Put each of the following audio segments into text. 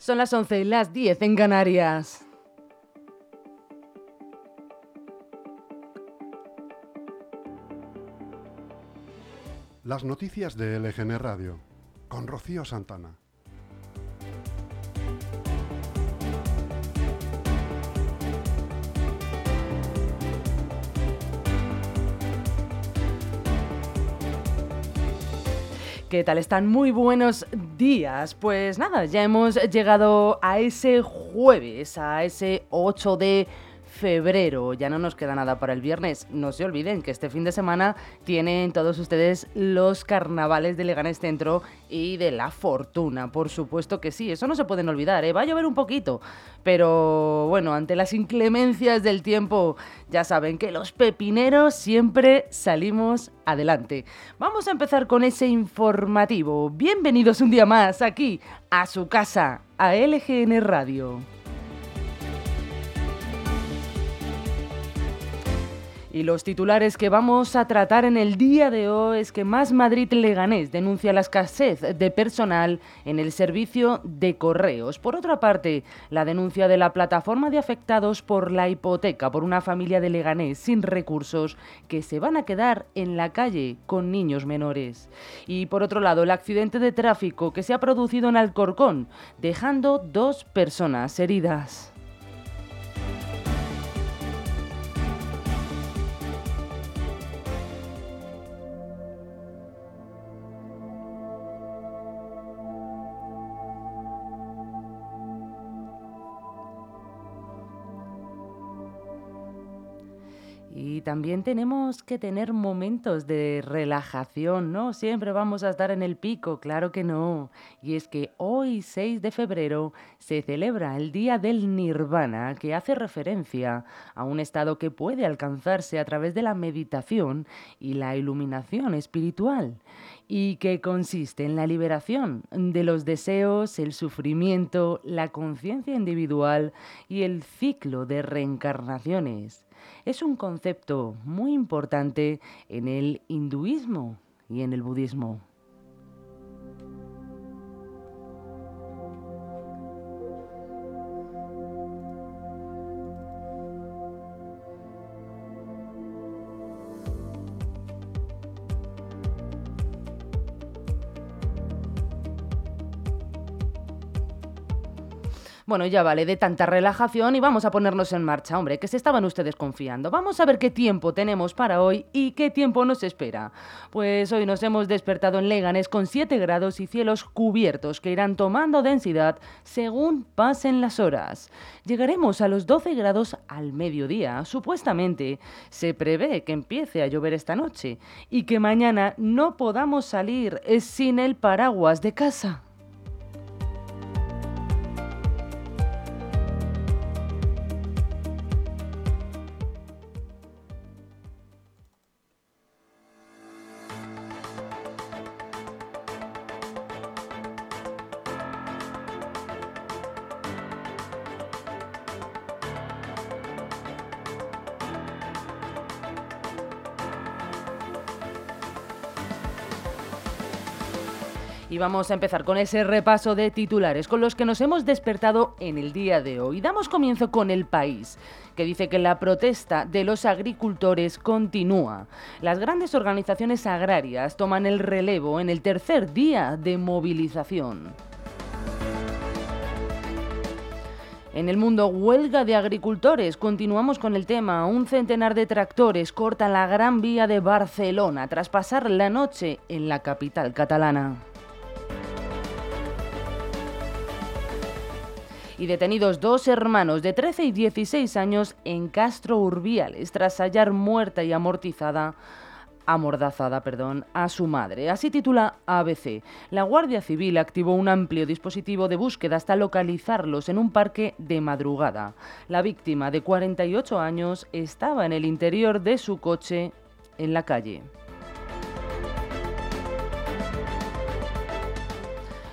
Son las 11 y las 10 en Canarias. Las noticias de LGN Radio con Rocío Santana. ¿Qué tal están? Muy buenos días. Pues nada, ya hemos llegado a ese jueves, a ese 8 de febrero. Ya no nos queda nada para el viernes. No se olviden que este fin de semana tienen todos ustedes los carnavales de Leganés Centro y de La Fortuna. Por supuesto que sí, eso no se pueden olvidar. ¿eh? Va a llover un poquito, pero bueno, ante las inclemencias del tiempo, ya saben que los pepineros siempre salimos adelante. Vamos a empezar con ese informativo. Bienvenidos un día más aquí a su casa, a LGN Radio. Y los titulares que vamos a tratar en el día de hoy es que Más Madrid Leganés denuncia la escasez de personal en el servicio de correos. Por otra parte, la denuncia de la plataforma de afectados por la hipoteca por una familia de Leganés sin recursos que se van a quedar en la calle con niños menores. Y por otro lado, el accidente de tráfico que se ha producido en Alcorcón, dejando dos personas heridas. Y también tenemos que tener momentos de relajación, ¿no? Siempre vamos a estar en el pico, claro que no. Y es que hoy, 6 de febrero, se celebra el Día del Nirvana, que hace referencia a un estado que puede alcanzarse a través de la meditación y la iluminación espiritual, y que consiste en la liberación de los deseos, el sufrimiento, la conciencia individual y el ciclo de reencarnaciones es un concepto muy importante en el hinduismo y en el budismo. Bueno, ya vale de tanta relajación y vamos a ponernos en marcha, hombre, que se estaban ustedes confiando. Vamos a ver qué tiempo tenemos para hoy y qué tiempo nos espera. Pues hoy nos hemos despertado en Leganes con 7 grados y cielos cubiertos que irán tomando densidad según pasen las horas. Llegaremos a los 12 grados al mediodía. Supuestamente se prevé que empiece a llover esta noche y que mañana no podamos salir sin el paraguas de casa. Y vamos a empezar con ese repaso de titulares con los que nos hemos despertado en el día de hoy. Damos comienzo con el país, que dice que la protesta de los agricultores continúa. Las grandes organizaciones agrarias toman el relevo en el tercer día de movilización. En el mundo huelga de agricultores, continuamos con el tema. Un centenar de tractores corta la gran vía de Barcelona tras pasar la noche en la capital catalana. Y detenidos dos hermanos de 13 y 16 años en Castro Urbiales tras hallar muerta y amortizada amordazada, perdón, a su madre. Así titula ABC. La Guardia Civil activó un amplio dispositivo de búsqueda hasta localizarlos en un parque de madrugada. La víctima de 48 años estaba en el interior de su coche en la calle.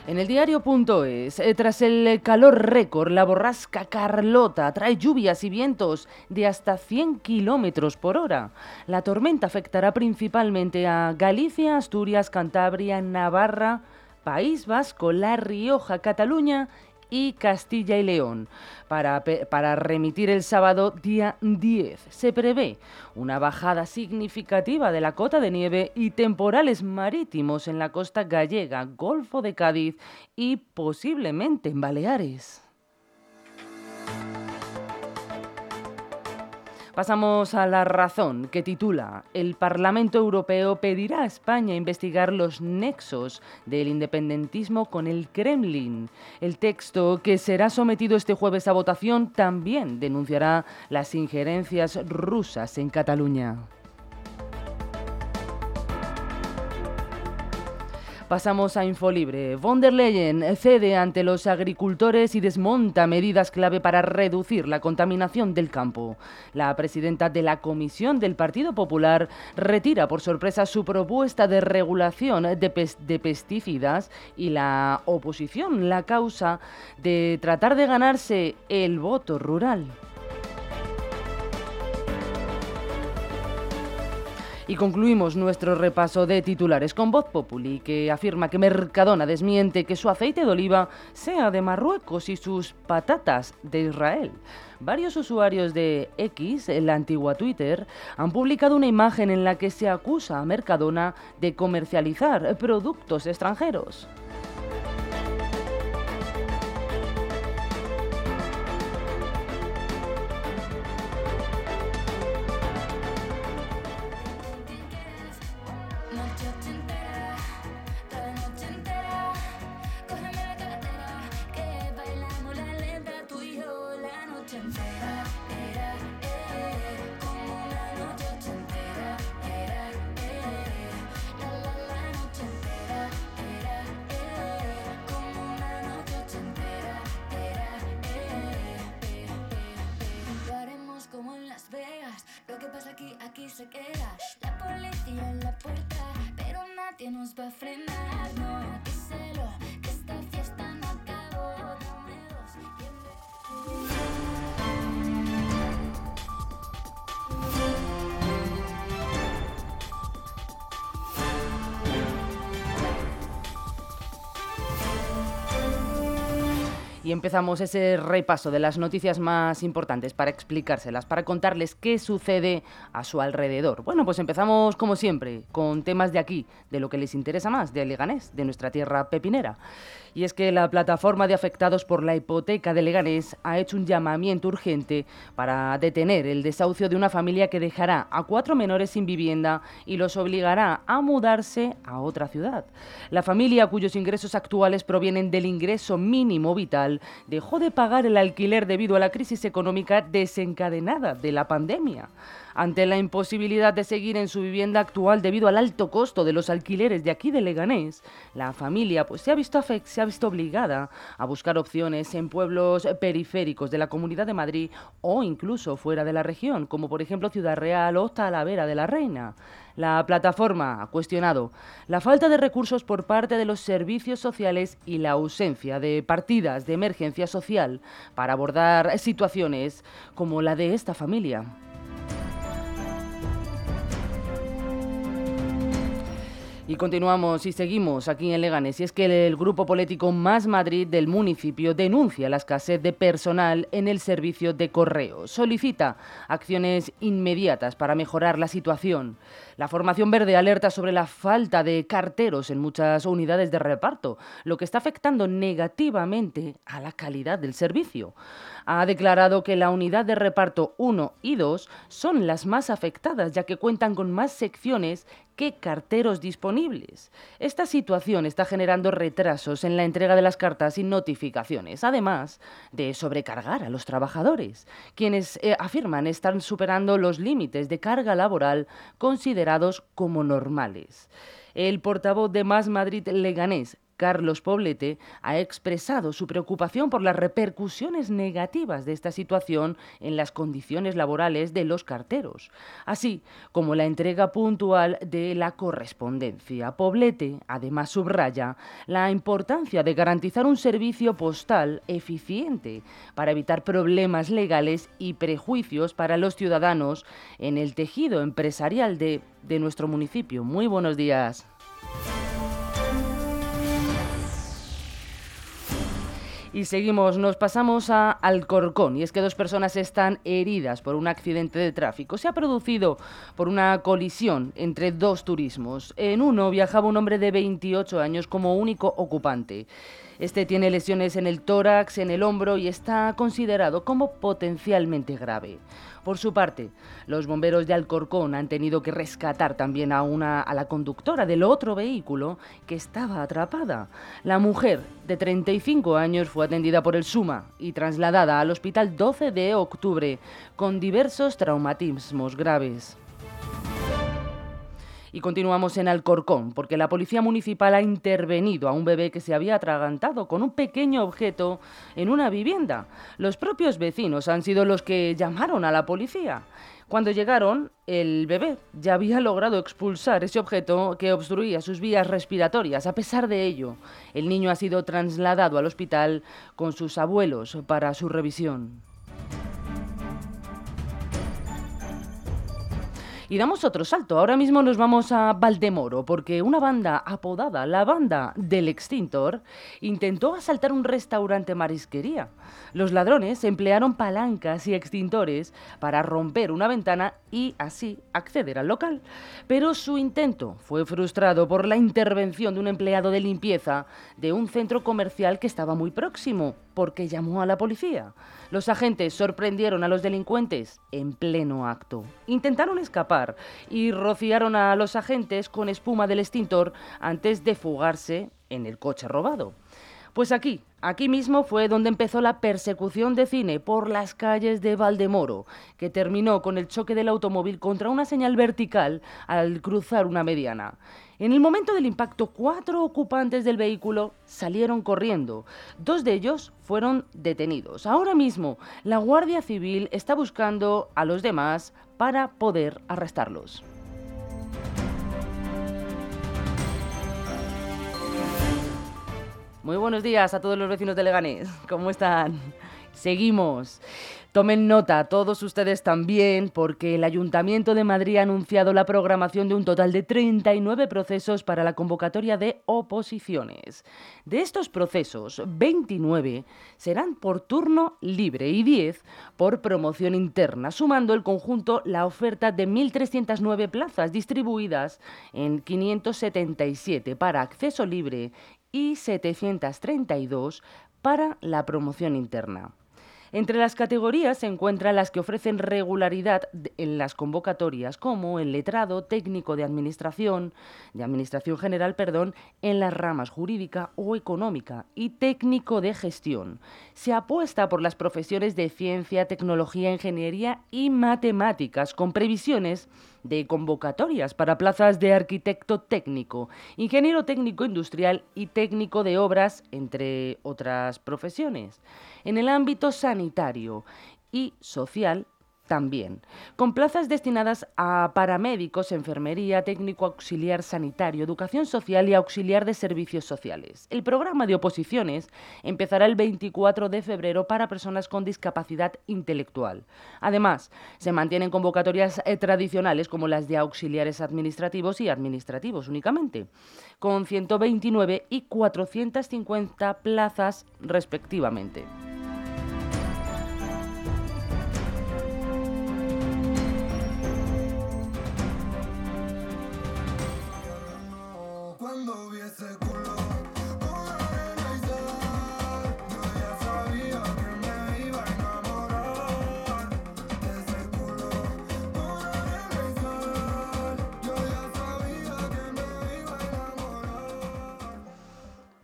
En el diario.es, eh, tras el calor récord, la borrasca Carlota trae lluvias y vientos de hasta 100 kilómetros por hora. La tormenta afectará principalmente a Galicia, Asturias, Cantabria, Navarra, País Vasco, La Rioja, Cataluña y Castilla y León. Para, para, remitir el sábado día 10 se prevé una bajada significativa de la cota de nieve y temporales marítimos en la costa gallega, Golfo de Cádiz y posiblemente en Baleares. Pasamos a la razón que titula El Parlamento Europeo pedirá a España investigar los nexos del independentismo con el Kremlin. El texto que será sometido este jueves a votación también denunciará las injerencias rusas en Cataluña. Pasamos a Infolibre. Von der Leyen cede ante los agricultores y desmonta medidas clave para reducir la contaminación del campo. La presidenta de la Comisión del Partido Popular retira por sorpresa su propuesta de regulación de, de pesticidas y la oposición la causa de tratar de ganarse el voto rural. Y concluimos nuestro repaso de titulares con Voz Populi, que afirma que Mercadona desmiente que su aceite de oliva sea de Marruecos y sus patatas de Israel. Varios usuarios de X, la antigua Twitter, han publicado una imagen en la que se acusa a Mercadona de comercializar productos extranjeros. Se queda. La policía en la puerta, pero nadie nos va a frenar, Y empezamos ese repaso de las noticias más importantes para explicárselas, para contarles qué sucede a su alrededor. Bueno, pues empezamos como siempre con temas de aquí, de lo que les interesa más, de Leganés, de nuestra tierra pepinera. Y es que la plataforma de afectados por la hipoteca de Leganés ha hecho un llamamiento urgente para detener el desahucio de una familia que dejará a cuatro menores sin vivienda y los obligará a mudarse a otra ciudad. La familia, cuyos ingresos actuales provienen del ingreso mínimo vital, dejó de pagar el alquiler debido a la crisis económica desencadenada de la pandemia. Ante la imposibilidad de seguir en su vivienda actual debido al alto costo de los alquileres de aquí de Leganés, la familia pues, se, ha visto se ha visto obligada a buscar opciones en pueblos periféricos de la Comunidad de Madrid o incluso fuera de la región, como por ejemplo Ciudad Real o Talavera de la Reina. La plataforma ha cuestionado la falta de recursos por parte de los servicios sociales y la ausencia de partidas de emergencia social para abordar situaciones como la de esta familia. Y continuamos y seguimos aquí en Leganés. Y es que el grupo político Más Madrid del municipio denuncia la escasez de personal en el servicio de correo. Solicita acciones inmediatas para mejorar la situación. La formación verde alerta sobre la falta de carteros en muchas unidades de reparto, lo que está afectando negativamente a la calidad del servicio ha declarado que la unidad de reparto 1 y 2 son las más afectadas, ya que cuentan con más secciones que carteros disponibles. Esta situación está generando retrasos en la entrega de las cartas y notificaciones, además de sobrecargar a los trabajadores, quienes eh, afirman están superando los límites de carga laboral considerados como normales. El portavoz de Más Madrid Leganés, Carlos Poblete ha expresado su preocupación por las repercusiones negativas de esta situación en las condiciones laborales de los carteros, así como la entrega puntual de la correspondencia. Poblete además subraya la importancia de garantizar un servicio postal eficiente para evitar problemas legales y prejuicios para los ciudadanos en el tejido empresarial de, de nuestro municipio. Muy buenos días. Y seguimos, nos pasamos a Alcorcón, y es que dos personas están heridas por un accidente de tráfico. Se ha producido por una colisión entre dos turismos. En uno viajaba un hombre de 28 años como único ocupante. Este tiene lesiones en el tórax, en el hombro y está considerado como potencialmente grave. Por su parte, los bomberos de Alcorcón han tenido que rescatar también a, una, a la conductora del otro vehículo que estaba atrapada. La mujer, de 35 años, fue atendida por el SUMA y trasladada al hospital 12 de octubre con diversos traumatismos graves. Y continuamos en Alcorcón, porque la policía municipal ha intervenido a un bebé que se había atragantado con un pequeño objeto en una vivienda. Los propios vecinos han sido los que llamaron a la policía. Cuando llegaron, el bebé ya había logrado expulsar ese objeto que obstruía sus vías respiratorias. A pesar de ello, el niño ha sido trasladado al hospital con sus abuelos para su revisión. Y damos otro salto. Ahora mismo nos vamos a Valdemoro, porque una banda apodada la banda del extintor intentó asaltar un restaurante marisquería. Los ladrones emplearon palancas y extintores para romper una ventana y así acceder al local. Pero su intento fue frustrado por la intervención de un empleado de limpieza de un centro comercial que estaba muy próximo, porque llamó a la policía. Los agentes sorprendieron a los delincuentes en pleno acto. Intentaron escapar y rociaron a los agentes con espuma del extintor antes de fugarse en el coche robado. Pues aquí, aquí mismo fue donde empezó la persecución de cine por las calles de Valdemoro, que terminó con el choque del automóvil contra una señal vertical al cruzar una mediana. En el momento del impacto, cuatro ocupantes del vehículo salieron corriendo. Dos de ellos fueron detenidos. Ahora mismo, la Guardia Civil está buscando a los demás para poder arrestarlos. Muy buenos días a todos los vecinos de Leganés. ¿Cómo están? Seguimos. Tomen nota, todos ustedes también, porque el Ayuntamiento de Madrid ha anunciado la programación de un total de 39 procesos para la convocatoria de oposiciones. De estos procesos, 29 serán por turno libre y 10 por promoción interna, sumando el conjunto la oferta de 1.309 plazas distribuidas en 577 para acceso libre y 732 para la promoción interna. Entre las categorías se encuentran las que ofrecen regularidad en las convocatorias, como el letrado técnico de administración, de administración general, perdón, en las ramas jurídica o económica y técnico de gestión. Se apuesta por las profesiones de ciencia, tecnología, ingeniería y matemáticas, con previsiones de convocatorias para plazas de arquitecto técnico, ingeniero técnico industrial y técnico de obras, entre otras profesiones. En el ámbito sanitario y social también, con plazas destinadas a paramédicos, enfermería, técnico auxiliar sanitario, educación social y auxiliar de servicios sociales. El programa de oposiciones empezará el 24 de febrero para personas con discapacidad intelectual. Además, se mantienen convocatorias eh, tradicionales como las de auxiliares administrativos y administrativos únicamente, con 129 y 450 plazas respectivamente.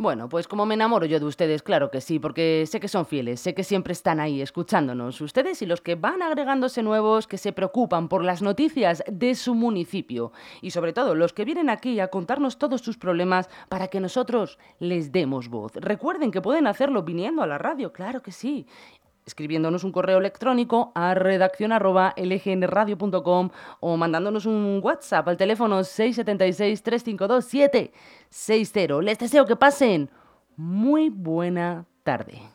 Bueno, pues como me enamoro yo de ustedes, claro que sí, porque sé que son fieles, sé que siempre están ahí escuchándonos, ustedes y los que van agregándose nuevos, que se preocupan por las noticias de su municipio. Y sobre todo los que vienen aquí a contarnos todos sus problemas para que nosotros les demos voz. Recuerden que pueden hacerlo viniendo a la radio, claro que sí escribiéndonos un correo electrónico a redacción.lgnradio.com o mandándonos un WhatsApp al teléfono 676-352-760. Les deseo que pasen muy buena tarde.